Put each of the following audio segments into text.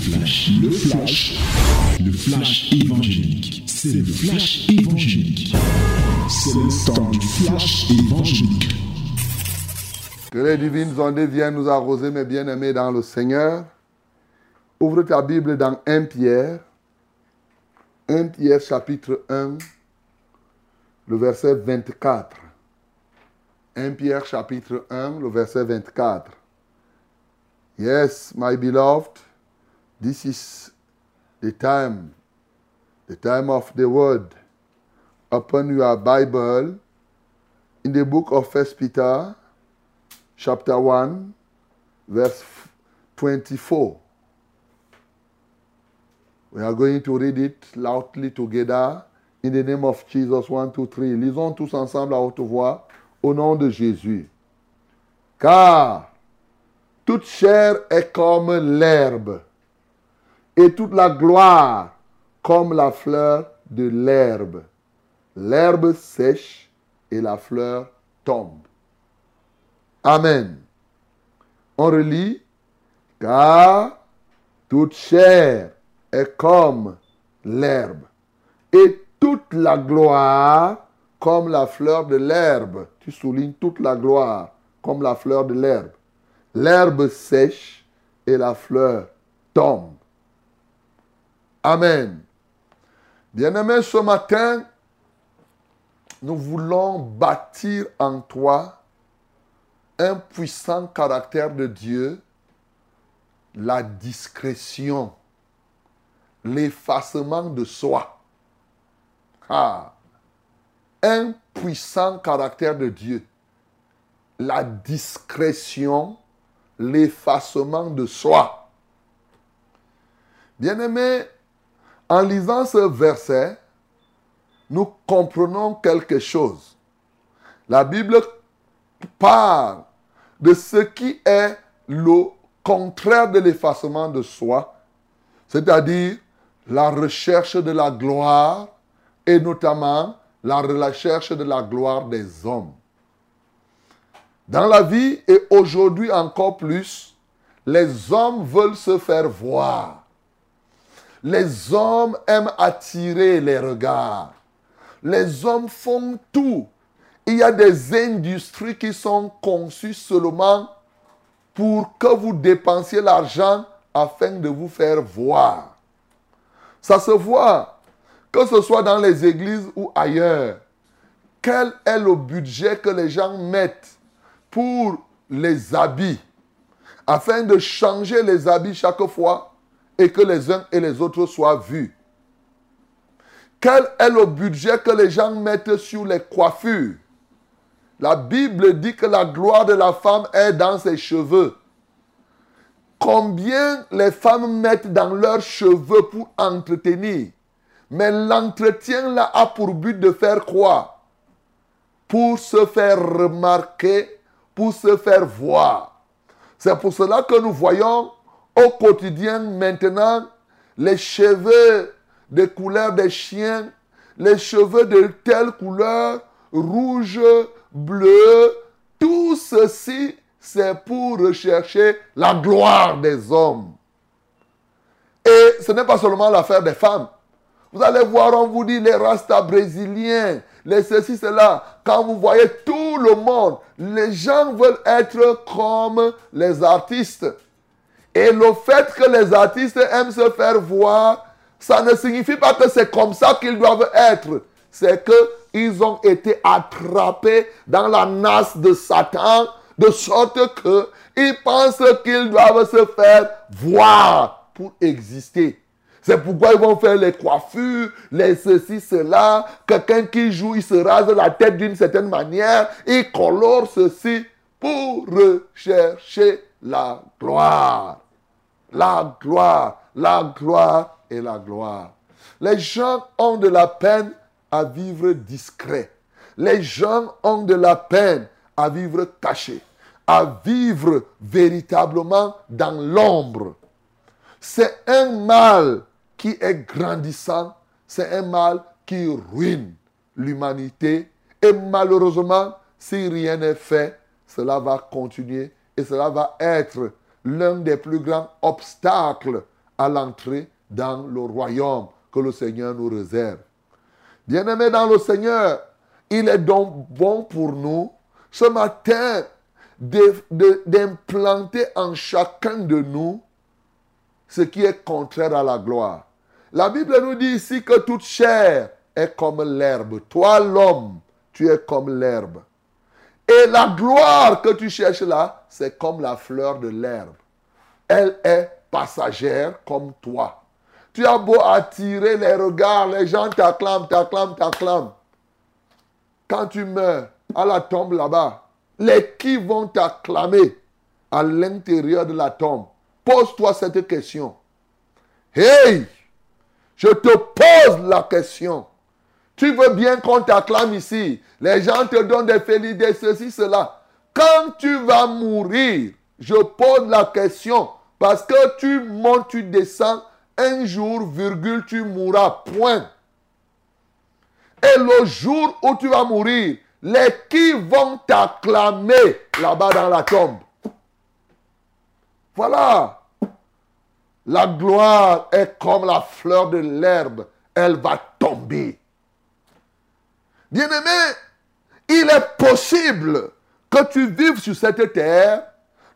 flash, le flash, le flash évangélique. C'est le flash évangélique. C'est le temps du flash évangélique. Que les divines ondes viennent nous arroser, mes bien-aimés, dans le Seigneur. Ouvre ta Bible dans 1 Pierre. 1 Pierre chapitre 1, le verset 24. 1 Pierre chapitre 1, le verset 24. Yes, my beloved, this is the time, the time of the word. Open your Bible in the book of First Peter, chapter 1, verse 24. We are going to read it loudly together in the name of Jesus. 1, 2, 3. Lisons tous ensemble à haute voix au nom de Jésus. Car toute chair est comme l'herbe, et toute la gloire comme la fleur de l'herbe. L'herbe sèche et la fleur tombe. Amen. On relit, car toute chair est comme l'herbe, et toute la gloire comme la fleur de l'herbe. Tu soulignes toute la gloire comme la fleur de l'herbe. L'herbe sèche et la fleur tombe. Amen. Bien-aimé, ce matin, nous voulons bâtir en toi un puissant caractère de Dieu, la discrétion, l'effacement de soi. Ah, un puissant caractère de Dieu, la discrétion, l'effacement de soi. Bien-aimé, en lisant ce verset, nous comprenons quelque chose. La Bible parle de ce qui est le contraire de l'effacement de soi, c'est-à-dire la recherche de la gloire et notamment la recherche de la gloire des hommes. Dans la vie et aujourd'hui encore plus, les hommes veulent se faire voir. Les hommes aiment attirer les regards. Les hommes font tout. Il y a des industries qui sont conçues seulement pour que vous dépensiez l'argent afin de vous faire voir. Ça se voit, que ce soit dans les églises ou ailleurs. Quel est le budget que les gens mettent pour les habits? Afin de changer les habits chaque fois et que les uns et les autres soient vus Quel est le budget que les gens mettent sur les coiffures? La Bible dit que la gloire de la femme est dans ses cheveux. Combien les femmes mettent dans leurs cheveux pour entretenir? Mais l'entretien là a pour but de faire quoi? Pour se faire remarquer, pour se faire voir. C'est pour cela que nous voyons au quotidien maintenant les cheveux de couleur des chiens, les cheveux de telle couleur, rouge, bleu, tout ceci, c'est pour rechercher la gloire des hommes. Et ce n'est pas seulement l'affaire des femmes. Vous allez voir, on vous dit les rastas brésiliens, les ceci, cela. Quand vous voyez tout le monde, les gens veulent être comme les artistes. Et le fait que les artistes aiment se faire voir, ça ne signifie pas que c'est comme ça qu'ils doivent être. C'est qu'ils ont été attrapés dans la nasse de Satan, de sorte qu'ils pensent qu'ils doivent se faire voir pour exister. C'est pourquoi ils vont faire les coiffures, les ceci, cela. Quelqu'un qui joue, il se rase la tête d'une certaine manière. Il colore ceci pour rechercher la gloire. La gloire, la gloire et la gloire. Les gens ont de la peine à vivre discret. Les gens ont de la peine à vivre caché, à vivre véritablement dans l'ombre. C'est un mal qui est grandissant, c'est un mal qui ruine l'humanité. Et malheureusement, si rien n'est fait, cela va continuer et cela va être l'un des plus grands obstacles à l'entrée dans le royaume que le Seigneur nous réserve. Bien-aimés dans le Seigneur, il est donc bon pour nous ce matin d'implanter en chacun de nous ce qui est contraire à la gloire. La Bible nous dit ici que toute chair est comme l'herbe. Toi, l'homme, tu es comme l'herbe. Et la gloire que tu cherches là, c'est comme la fleur de l'herbe. Elle est passagère comme toi. Tu as beau attirer les regards, les gens t'acclament, t'acclament, t'acclament. Quand tu meurs à la tombe là-bas, les qui vont t'acclamer à l'intérieur de la tombe Pose-toi cette question. Hey, je te pose la question. Tu veux bien qu'on t'acclame ici. Les gens te donnent des félicitations, ceci, cela. Quand tu vas mourir, je pose la question. Parce que tu montes, tu descends, un jour, virgule, tu mourras. Point. Et le jour où tu vas mourir, les qui vont t'acclamer là-bas dans la tombe. Voilà. La gloire est comme la fleur de l'herbe. Elle va tomber. Bien-aimé, il est possible que tu vives sur cette terre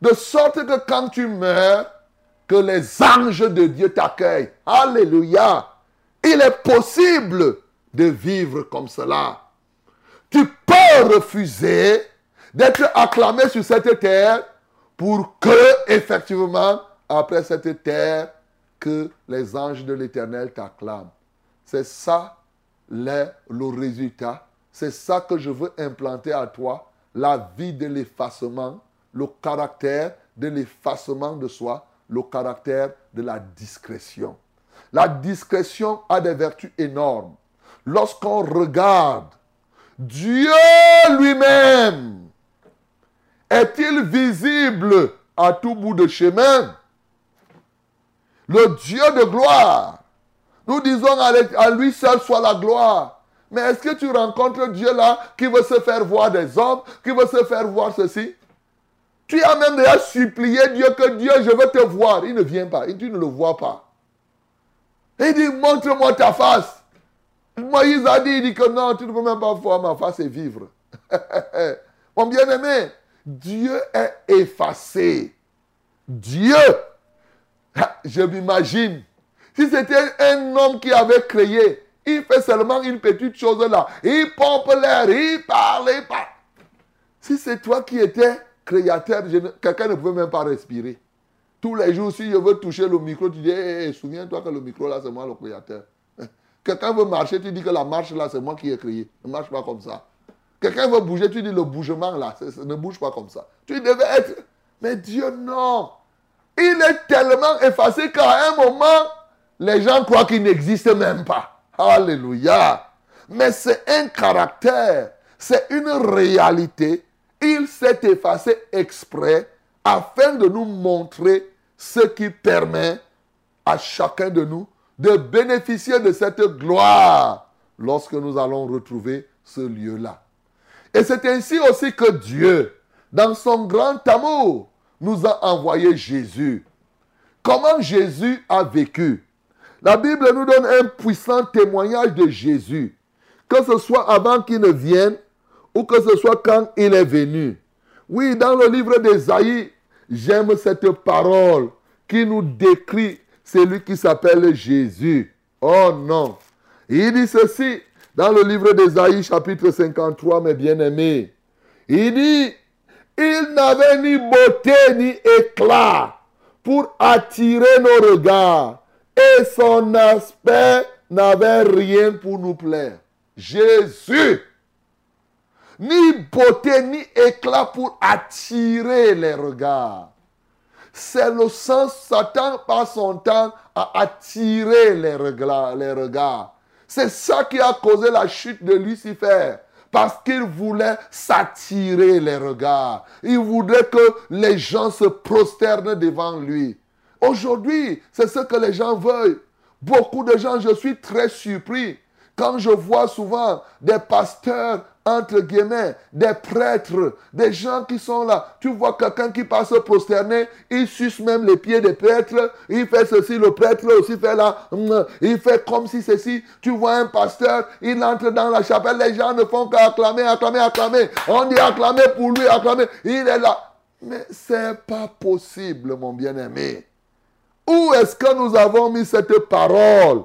de sorte que quand tu meurs, que les anges de Dieu t'accueillent. Alléluia. Il est possible de vivre comme cela. Tu peux refuser d'être acclamé sur cette terre pour que, effectivement, après cette terre, que les anges de l'Éternel t'acclament. C'est ça le, résultat. C'est ça que je veux implanter à toi, la vie de l'effacement, le caractère de l'effacement de soi, le caractère de la discrétion. La discrétion a des vertus énormes. Lorsqu'on regarde Dieu lui-même, est-il visible à tout bout de chemin? Le Dieu de gloire. Nous disons à lui seul soit la gloire. Mais est-ce que tu rencontres Dieu là qui veut se faire voir des hommes, qui veut se faire voir ceci? Tu as même déjà supplié Dieu que Dieu, je veux te voir. Il ne vient pas. Tu ne le vois pas. il dit, montre-moi ta face. Moïse a dit, il dit que non, tu ne peux même pas voir ma face et vivre. Mon bien-aimé, Dieu est effacé. Dieu, je m'imagine, si c'était un homme qui avait créé, il fait seulement une petite chose là. Il pompe l'air, il parle, il parle. Si c'est toi qui étais créateur, quelqu'un ne pouvait même pas respirer. Tous les jours, si je veux toucher le micro, tu dis, hey, souviens-toi que le micro là, c'est moi le créateur. Quelqu'un veut marcher, tu dis que la marche là, c'est moi qui ai créé. Ne marche pas comme ça. Quelqu'un veut bouger, tu dis le bougement là, ne bouge pas comme ça. Tu devais être. Mais Dieu, non. Il est tellement effacé qu'à un moment, les gens croient qu'il n'existe même pas. Alléluia. Mais c'est un caractère, c'est une réalité il s'est effacé exprès afin de nous montrer ce qui permet à chacun de nous de bénéficier de cette gloire lorsque nous allons retrouver ce lieu-là. Et c'est ainsi aussi que Dieu, dans son grand amour, nous a envoyé Jésus. Comment Jésus a vécu? La Bible nous donne un puissant témoignage de Jésus, que ce soit avant qu'il ne vienne ou que ce soit quand il est venu. Oui, dans le livre d'Ésaïe, j'aime cette parole qui nous décrit celui qui s'appelle Jésus. Oh non. Il dit ceci dans le livre d'Ésaïe chapitre 53, mes bien-aimés. Il dit, il n'avait ni beauté ni éclat pour attirer nos regards et son aspect n'avait rien pour nous plaire. Jésus ni beauté, ni éclat pour attirer les regards. C'est le sens, Satan passe son temps à attirer les regards. Les regards. C'est ça qui a causé la chute de Lucifer. Parce qu'il voulait s'attirer les regards. Il voulait que les gens se prosternent devant lui. Aujourd'hui, c'est ce que les gens veulent. Beaucoup de gens, je suis très surpris Quand je vois souvent des pasteurs, entre guillemets, des prêtres, des gens qui sont là, tu vois quelqu'un qui passe prosterner, il suce même les pieds des prêtres, il fait ceci, le prêtre aussi fait là, hum, il fait comme si ceci. Tu vois un pasteur, il entre dans la chapelle, les gens ne font qu'acclamer, acclamer, acclamer. On dit acclamer pour lui, acclamer. Il est là. Mais c'est pas possible, mon bien-aimé. Où est-ce que nous avons mis cette parole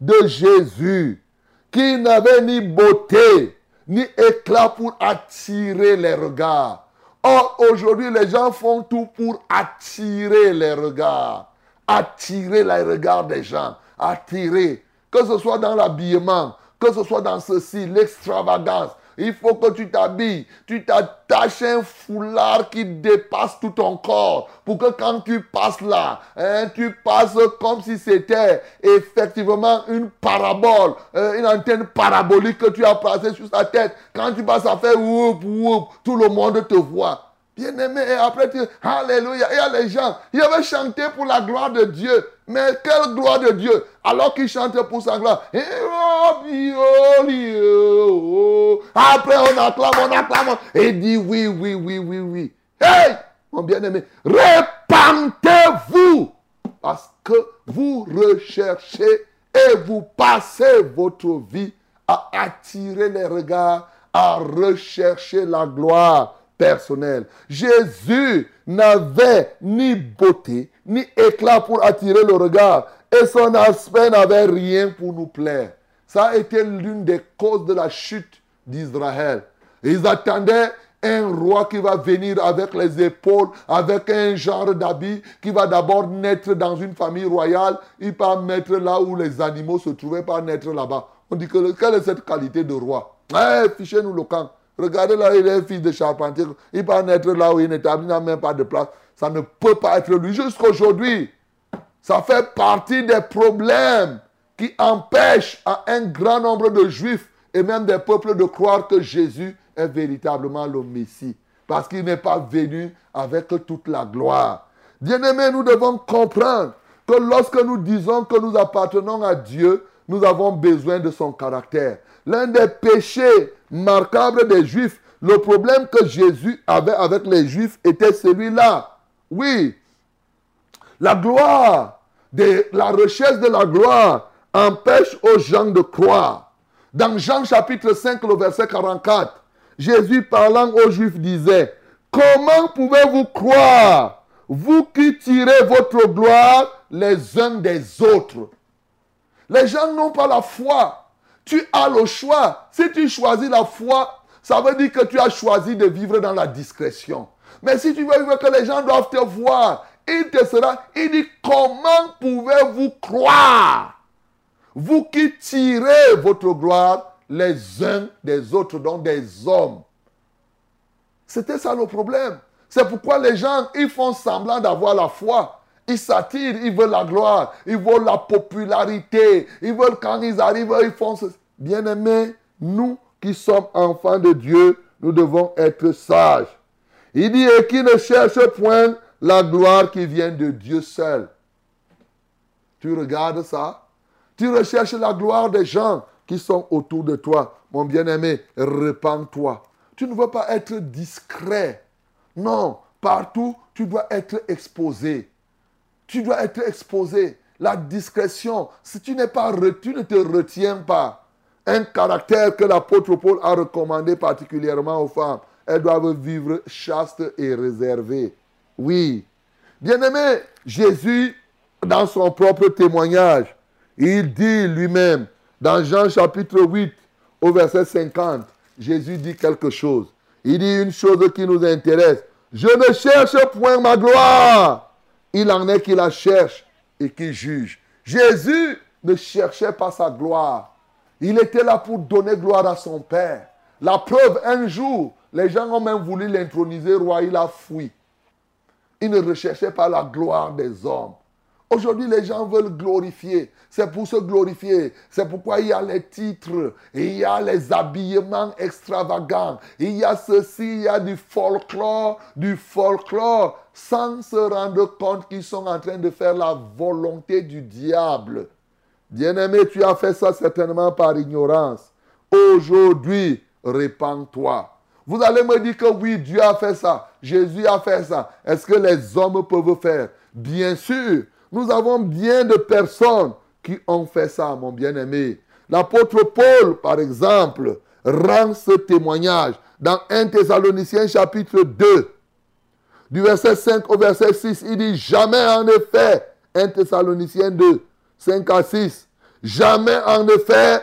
de Jésus qui n'avait ni beauté, ni éclat pour attirer les regards? Or, aujourd'hui, les gens font tout pour attirer les regards. Attirer les regards des gens. Attirer. Que ce soit dans l'habillement, que ce soit dans ceci, l'extravagance, il faut que tu t'habilles. Tu t'attaches un foulard qui dépasse tout ton corps. Pour que quand tu passes là, hein, tu passes comme si c'était effectivement une parabole, euh, une antenne parabolique que tu as placée sur sa tête. Quand tu passes à faire whoop, whoop, tout le monde te voit. Bien-aimé, et après tu Alléluia. Il y a les gens, ils avaient chanté pour la gloire de Dieu. Mais quelle gloire de Dieu? Alors qu'ils chantent pour sa gloire. Après on acclame, on acclame. Et dit oui, oui, oui, oui, oui. Hey, mon bien-aimé, répandez-vous. Parce que vous recherchez et vous passez votre vie à attirer les regards, à rechercher la gloire personnel. Jésus n'avait ni beauté, ni éclat pour attirer le regard. Et son aspect n'avait rien pour nous plaire. Ça a été l'une des causes de la chute d'Israël. Ils attendaient un roi qui va venir avec les épaules, avec un genre d'habit, qui va d'abord naître dans une famille royale, il va mettre là où les animaux se trouvaient, pas naître là-bas. On dit que quelle est cette qualité de roi? Eh, fichez-nous le camp. Regardez là, il est fils de charpentier. Il va naître là où il n'établit même pas de place. Ça ne peut pas être lui. Jusqu'aujourd'hui, ça fait partie des problèmes qui empêchent à un grand nombre de juifs et même des peuples de croire que Jésus est véritablement le Messie. Parce qu'il n'est pas venu avec toute la gloire. Bien-aimés, nous devons comprendre que lorsque nous disons que nous appartenons à Dieu, nous avons besoin de son caractère. L'un des péchés marquables des Juifs, le problème que Jésus avait avec les Juifs était celui-là. Oui, la gloire, de, la recherche de la gloire empêche aux gens de croire. Dans Jean chapitre 5, le verset 44, Jésus parlant aux Juifs disait, Comment pouvez-vous croire, vous qui tirez votre gloire les uns des autres? Les gens n'ont pas la foi tu as le choix. Si tu choisis la foi, ça veut dire que tu as choisi de vivre dans la discrétion. Mais si tu veux vivre que les gens doivent te voir, il te sera, il dit, comment pouvez-vous croire? Vous qui tirez votre gloire les uns des autres, donc des hommes. C'était ça le problème. C'est pourquoi les gens, ils font semblant d'avoir la foi. Ils s'attirent, ils veulent la gloire, ils veulent la popularité, ils veulent quand ils arrivent, ils font ce... Bien-aimés, nous qui sommes enfants de Dieu, nous devons être sages. Il dit, et qui ne cherche point la gloire qui vient de Dieu seul. Tu regardes ça? Tu recherches la gloire des gens qui sont autour de toi. Mon bien-aimé, répands-toi. Tu ne veux pas être discret. Non, partout, tu dois être exposé. Tu dois être exposé. La discrétion, si tu n'es pas, ne te retiens pas. Un caractère que l'apôtre Paul a recommandé particulièrement aux femmes. Elles doivent vivre chastes et réservées. Oui. Bien-aimé, Jésus, dans son propre témoignage, il dit lui-même, dans Jean chapitre 8, au verset 50, Jésus dit quelque chose. Il dit une chose qui nous intéresse. Je ne cherche point ma gloire il en est qui la cherche et qui juge. Jésus ne cherchait pas sa gloire. Il était là pour donner gloire à son Père. La preuve, un jour, les gens ont même voulu l'introniser roi, il a fui. Il ne recherchait pas la gloire des hommes. Aujourd'hui, les gens veulent glorifier. C'est pour se glorifier. C'est pourquoi il y a les titres, il y a les habillements extravagants, il y a ceci, il y a du folklore, du folklore, sans se rendre compte qu'ils sont en train de faire la volonté du diable. Bien-aimé, tu as fait ça certainement par ignorance. Aujourd'hui, répands-toi. Vous allez me dire que oui, Dieu a fait ça, Jésus a fait ça. Est-ce que les hommes peuvent faire? Bien sûr, nous avons bien de personnes qui ont fait ça, mon bien-aimé. L'apôtre Paul, par exemple, rend ce témoignage dans 1 Thessaloniciens chapitre 2, du verset 5 au verset 6. Il dit, jamais en effet, 1 Thessaloniciens 2, 5 à 6, jamais en effet,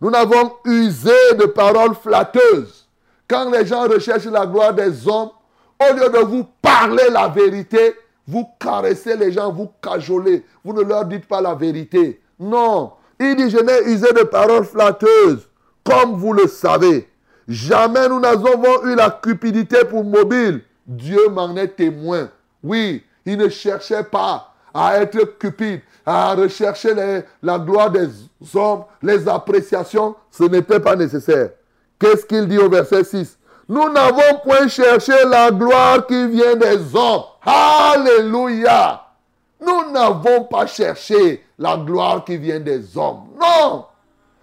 nous n'avons usé de paroles flatteuses quand les gens recherchent la gloire des hommes, au lieu de vous parler la vérité, vous caressez les gens, vous cajolez. Vous ne leur dites pas la vérité. Non. Il dit, je n'ai usé de paroles flatteuses, comme vous le savez. Jamais nous n'avons eu la cupidité pour mobile. Dieu m'en est témoin. Oui, il ne cherchait pas à être cupide, à rechercher la gloire des hommes, les appréciations. Ce n'était pas nécessaire. Qu'est-ce qu'il dit au verset 6 Nous n'avons point cherché la gloire qui vient des hommes. Alléluia. Nous n'avons pas cherché la gloire qui vient des hommes. Non.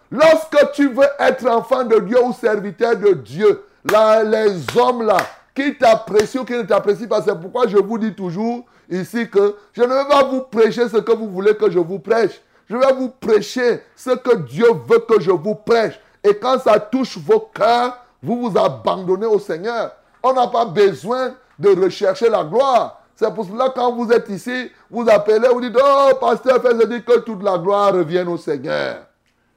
Lorsque tu veux être enfant de Dieu ou serviteur de Dieu, là, les hommes là, qui t'apprécient ou qui ne t'apprécient pas, c'est pourquoi je vous dis toujours ici que je ne vais pas vous prêcher ce que vous voulez que je vous prêche. Je vais vous prêcher ce que Dieu veut que je vous prêche. Et quand ça touche vos cœurs, vous vous abandonnez au Seigneur. On n'a pas besoin de rechercher la gloire. C'est pour cela quand vous êtes ici, vous appelez, vous dites, oh, pasteur, fais dire que toute la gloire revienne au Seigneur.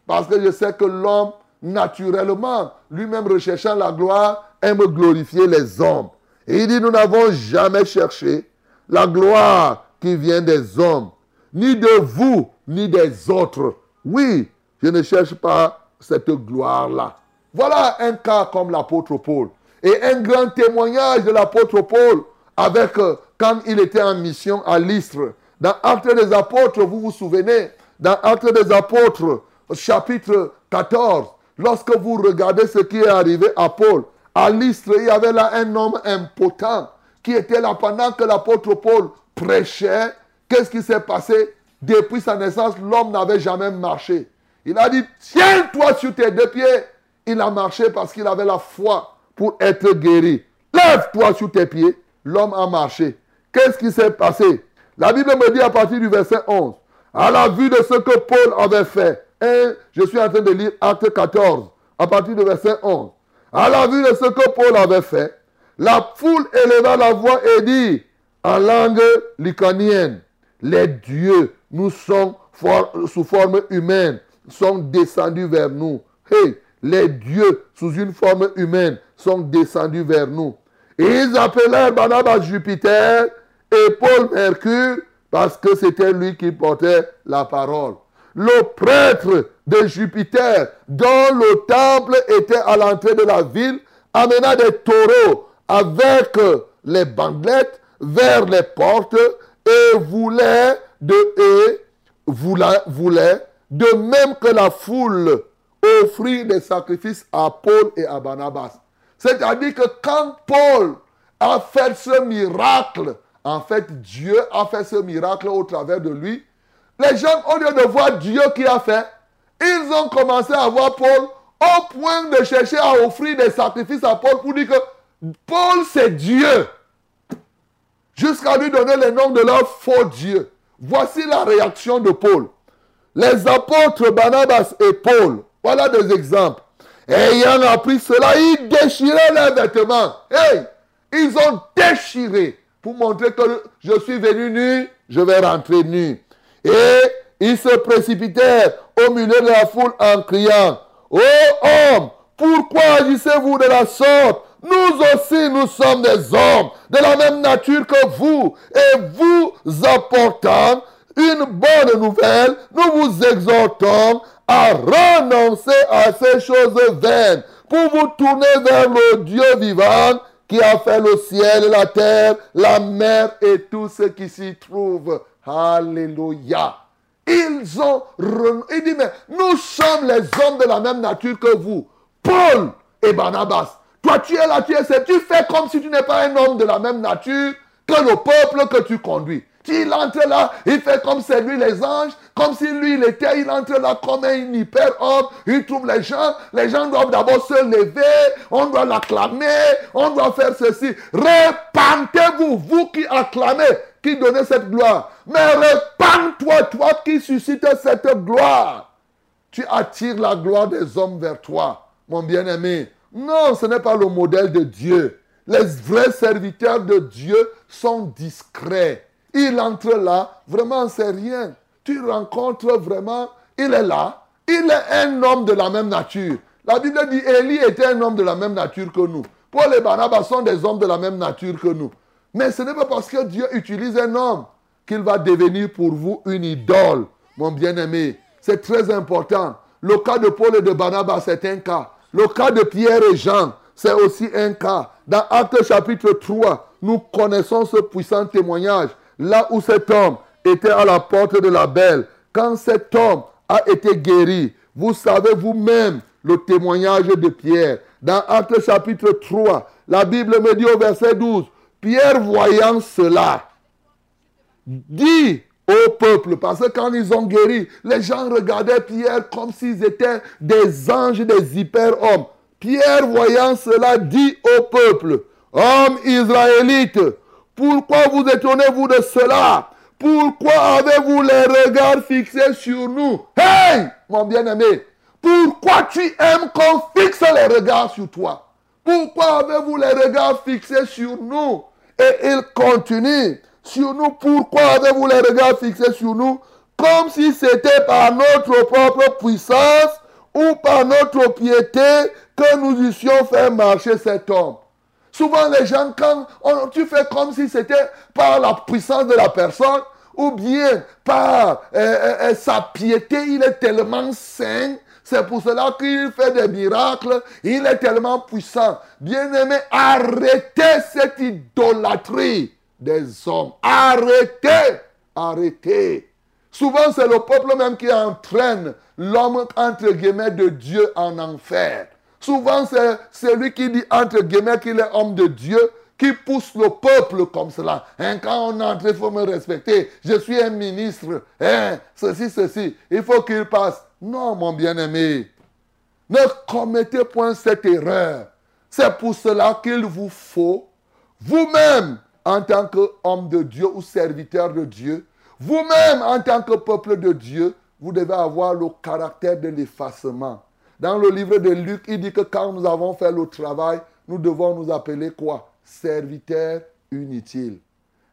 Parce que je sais que l'homme, naturellement, lui-même recherchant la gloire, aime glorifier les hommes. Et il dit, nous n'avons jamais cherché la gloire qui vient des hommes, ni de vous, ni des autres. Oui, je ne cherche pas cette gloire-là. Voilà un cas comme l'apôtre Paul. Et un grand témoignage de l'apôtre Paul avec euh, quand il était en mission à l'Istre. Dans Actes des Apôtres, vous vous souvenez, dans Actes des Apôtres, chapitre 14, lorsque vous regardez ce qui est arrivé à Paul, à l'Istre, il y avait là un homme impotent qui était là pendant que l'apôtre Paul prêchait. Qu'est-ce qui s'est passé? Depuis sa naissance, l'homme n'avait jamais marché. Il a dit, tiens-toi sur tes deux pieds. Il a marché parce qu'il avait la foi pour être guéri. Lève-toi sur tes pieds. L'homme a marché. Qu'est-ce qui s'est passé? La Bible me dit à partir du verset 11, à la vue de ce que Paul avait fait, et je suis en train de lire Acte 14, à partir du verset 11. À la vue de ce que Paul avait fait, la foule éleva la voix et dit en langue lucanienne, les dieux nous sont sous forme humaine sont descendus vers nous. Hey, les dieux sous une forme humaine sont descendus vers nous. Ils appelèrent Barnabas Jupiter et Paul Mercure parce que c'était lui qui portait la parole. Le prêtre de Jupiter, dont le temple était à l'entrée de la ville, amena des taureaux avec les bandelettes vers les portes et voulait de et voulait, voulait de même que la foule offrit des sacrifices à Paul et à Barnabas. C'est-à-dire que quand Paul a fait ce miracle, en fait, Dieu a fait ce miracle au travers de lui. Les gens, au lieu de voir Dieu qui a fait, ils ont commencé à voir Paul au point de chercher à offrir des sacrifices à Paul pour dire que Paul, c'est Dieu. Jusqu'à lui donner le nom de leur faux Dieu. Voici la réaction de Paul. Les apôtres Barnabas et Paul, voilà des exemples. Ayant appris cela, ils déchiraient leurs vêtements. Hey, ils ont déchiré pour montrer que je suis venu nu, je vais rentrer nu. Et ils se précipitèrent au milieu de la foule en criant, Ô homme, pourquoi agissez-vous de la sorte? Nous aussi, nous sommes des hommes de la même nature que vous, et vous apportant une bonne nouvelle, nous vous exhortons à renoncer à ces choses vaines pour vous tourner vers le Dieu vivant qui a fait le ciel, la terre, la mer et tout ce qui s'y trouve. Alléluia. Ils ont... Il dit, mais nous sommes les hommes de la même nature que vous. Paul et Barnabas. Toi, tu es là, tu es tu fais comme si tu n'es pas un homme de la même nature que le peuple que tu conduis. Il entre là, il fait comme c'est lui les anges, comme si lui il était, il entre là comme un hyper-homme, il trouve les gens, les gens doivent d'abord se lever, on doit l'acclamer, on doit faire ceci. Repentez-vous, vous qui acclamez, qui donnez cette gloire. Mais repends-toi, toi qui suscites cette gloire. Tu attires la gloire des hommes vers toi, mon bien-aimé. Non, ce n'est pas le modèle de Dieu. Les vrais serviteurs de Dieu sont discrets. Il entre là, vraiment, c'est rien. Tu rencontres vraiment, il est là. Il est un homme de la même nature. La Bible dit Élie était un homme de la même nature que nous. Paul et Barnabas sont des hommes de la même nature que nous. Mais ce n'est pas parce que Dieu utilise un homme qu'il va devenir pour vous une idole, mon bien-aimé. C'est très important. Le cas de Paul et de Barnabas, c'est un cas. Le cas de Pierre et Jean, c'est aussi un cas. Dans Actes chapitre 3, nous connaissons ce puissant témoignage. Là où cet homme était à la porte de la belle, quand cet homme a été guéri, vous savez vous-même le témoignage de Pierre. Dans Actes chapitre 3, la Bible me dit au verset 12, Pierre voyant cela, dit au peuple, parce que quand ils ont guéri, les gens regardaient Pierre comme s'ils étaient des anges, des hyper-hommes. Pierre, voyant cela, dit au peuple, Hommes israélites, pourquoi vous étonnez-vous de cela? Pourquoi avez-vous les regards fixés sur nous? Hey, mon bien-aimé, pourquoi tu aimes qu'on fixe les regards sur toi? Pourquoi avez-vous les regards fixés sur nous? Et il continue sur nous. Pourquoi avez-vous les regards fixés sur nous? Comme si c'était par notre propre puissance ou par notre piété que nous eussions fait marcher cet homme. Souvent, les gens, quand tu fais comme si c'était par la puissance de la personne ou bien par euh, euh, euh, sa piété, il est tellement saint. C'est pour cela qu'il fait des miracles. Il est tellement puissant. Bien-aimé, arrêtez cette idolâtrie des hommes. Arrêtez, arrêtez. Souvent, c'est le peuple même qui entraîne l'homme, entre guillemets, de Dieu en enfer. Souvent, c'est celui qui dit, entre guillemets, qu'il est homme de Dieu, qui pousse le peuple comme cela. Hein, quand on entre, il faut me respecter. Je suis un ministre. Hein, ceci, ceci. Il faut qu'il passe. Non, mon bien-aimé. Ne commettez point cette erreur. C'est pour cela qu'il vous faut, vous-même, en tant qu'homme de Dieu ou serviteur de Dieu, vous-même, en tant que peuple de Dieu, vous devez avoir le caractère de l'effacement. Dans le livre de Luc, il dit que quand nous avons fait le travail, nous devons nous appeler quoi? Serviteurs inutiles.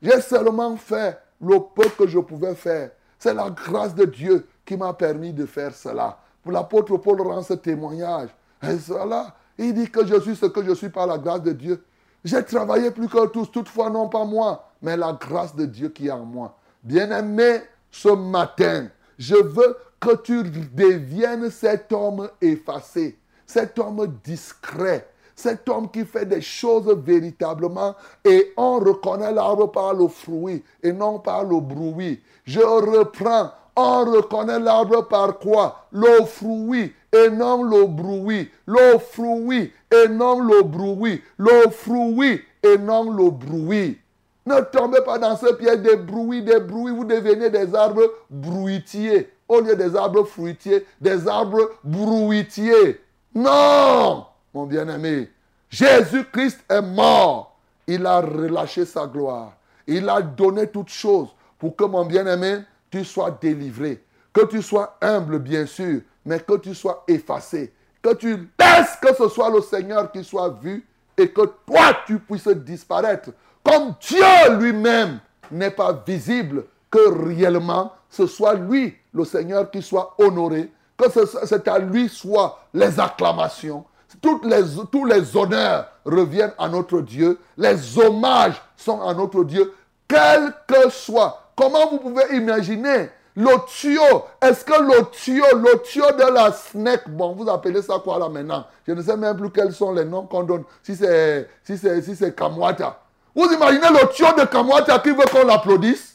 J'ai seulement fait le peu que je pouvais faire. C'est la grâce de Dieu qui m'a permis de faire cela. L'apôtre Paul rend ce témoignage. Et cela, il dit que je suis ce que je suis par la grâce de Dieu. J'ai travaillé plus que tous, toutefois non pas moi, mais la grâce de Dieu qui est en moi. Bien-aimé, ce matin, je veux que tu deviennes cet homme effacé, cet homme discret, cet homme qui fait des choses véritablement et on reconnaît l'arbre par le fruit et non par le bruit. Je reprends, on reconnaît l'arbre par quoi? Le fruit et non le bruit. Le fruit et non le bruit. Le fruit et non le bruit. Ne tombez pas dans ce piège des bruits, des bruits. Vous devenez des arbres bruitiers. Au lieu des arbres fruitiers, des arbres bruitiers. Non, mon bien-aimé. Jésus-Christ est mort. Il a relâché sa gloire. Il a donné toutes choses pour que, mon bien-aimé, tu sois délivré. Que tu sois humble, bien sûr, mais que tu sois effacé. Que tu laisses que ce soit le Seigneur qui soit vu et que toi, tu puisses disparaître comme Dieu lui-même n'est pas visible, réellement ce soit lui, le Seigneur, qui soit honoré, que c'est à lui soit les acclamations, toutes les, tous les honneurs reviennent à notre Dieu, les hommages sont à notre Dieu, quel que soit. Comment vous pouvez imaginer le tuyau, est-ce que le tuyau, le tuyau de la snack, bon, vous appelez ça quoi là maintenant? Je ne sais même plus quels sont les noms qu'on donne. Si c'est si si Kamwata. Vous imaginez le tuyau de Kamwata qui veut qu'on l'applaudisse?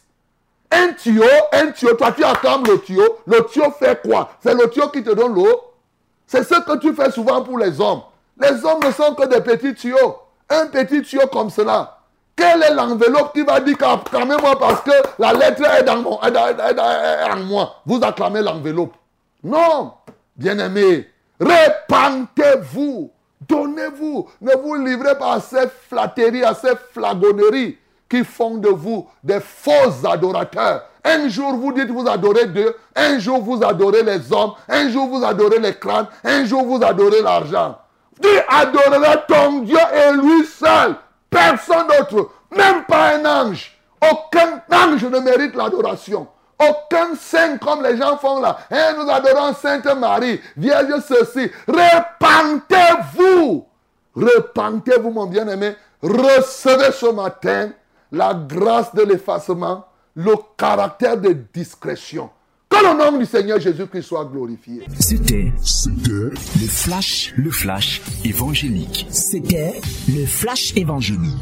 Un tuyau, un tuyau, toi tu acclames le tuyau. Le tuyau fait quoi? C'est le tuyau qui te donne l'eau. C'est ce que tu fais souvent pour les hommes. Les hommes ne sont que des petits tuyaux. Un petit tuyau comme cela. quelle est l'enveloppe qui va dire qu'acclamez-moi parce que la lettre est dans, mon, est en moi Vous acclamez l'enveloppe. Non, bien-aimé, répandez-vous, donnez-vous, ne vous livrez pas à ces flatteries, à ces flagonneries qui font de vous des faux adorateurs. Un jour, vous dites vous adorez Dieu. Un jour, vous adorez les hommes. Un jour, vous adorez les crânes. Un jour, vous adorez l'argent. Tu adoreras ton Dieu et lui seul. Personne d'autre. Même pas un ange. Aucun ange ne mérite l'adoration. Aucun saint comme les gens font là. Hein, nous adorons Sainte Marie, Vierge ceci. Repentez-vous. Repentez-vous, mon bien-aimé. Recevez ce matin la grâce de l'effacement, le caractère de discrétion. Que le nom du Seigneur Jésus-Christ soit glorifié. C'était, le flash, le flash évangélique. C'était le flash évangélique.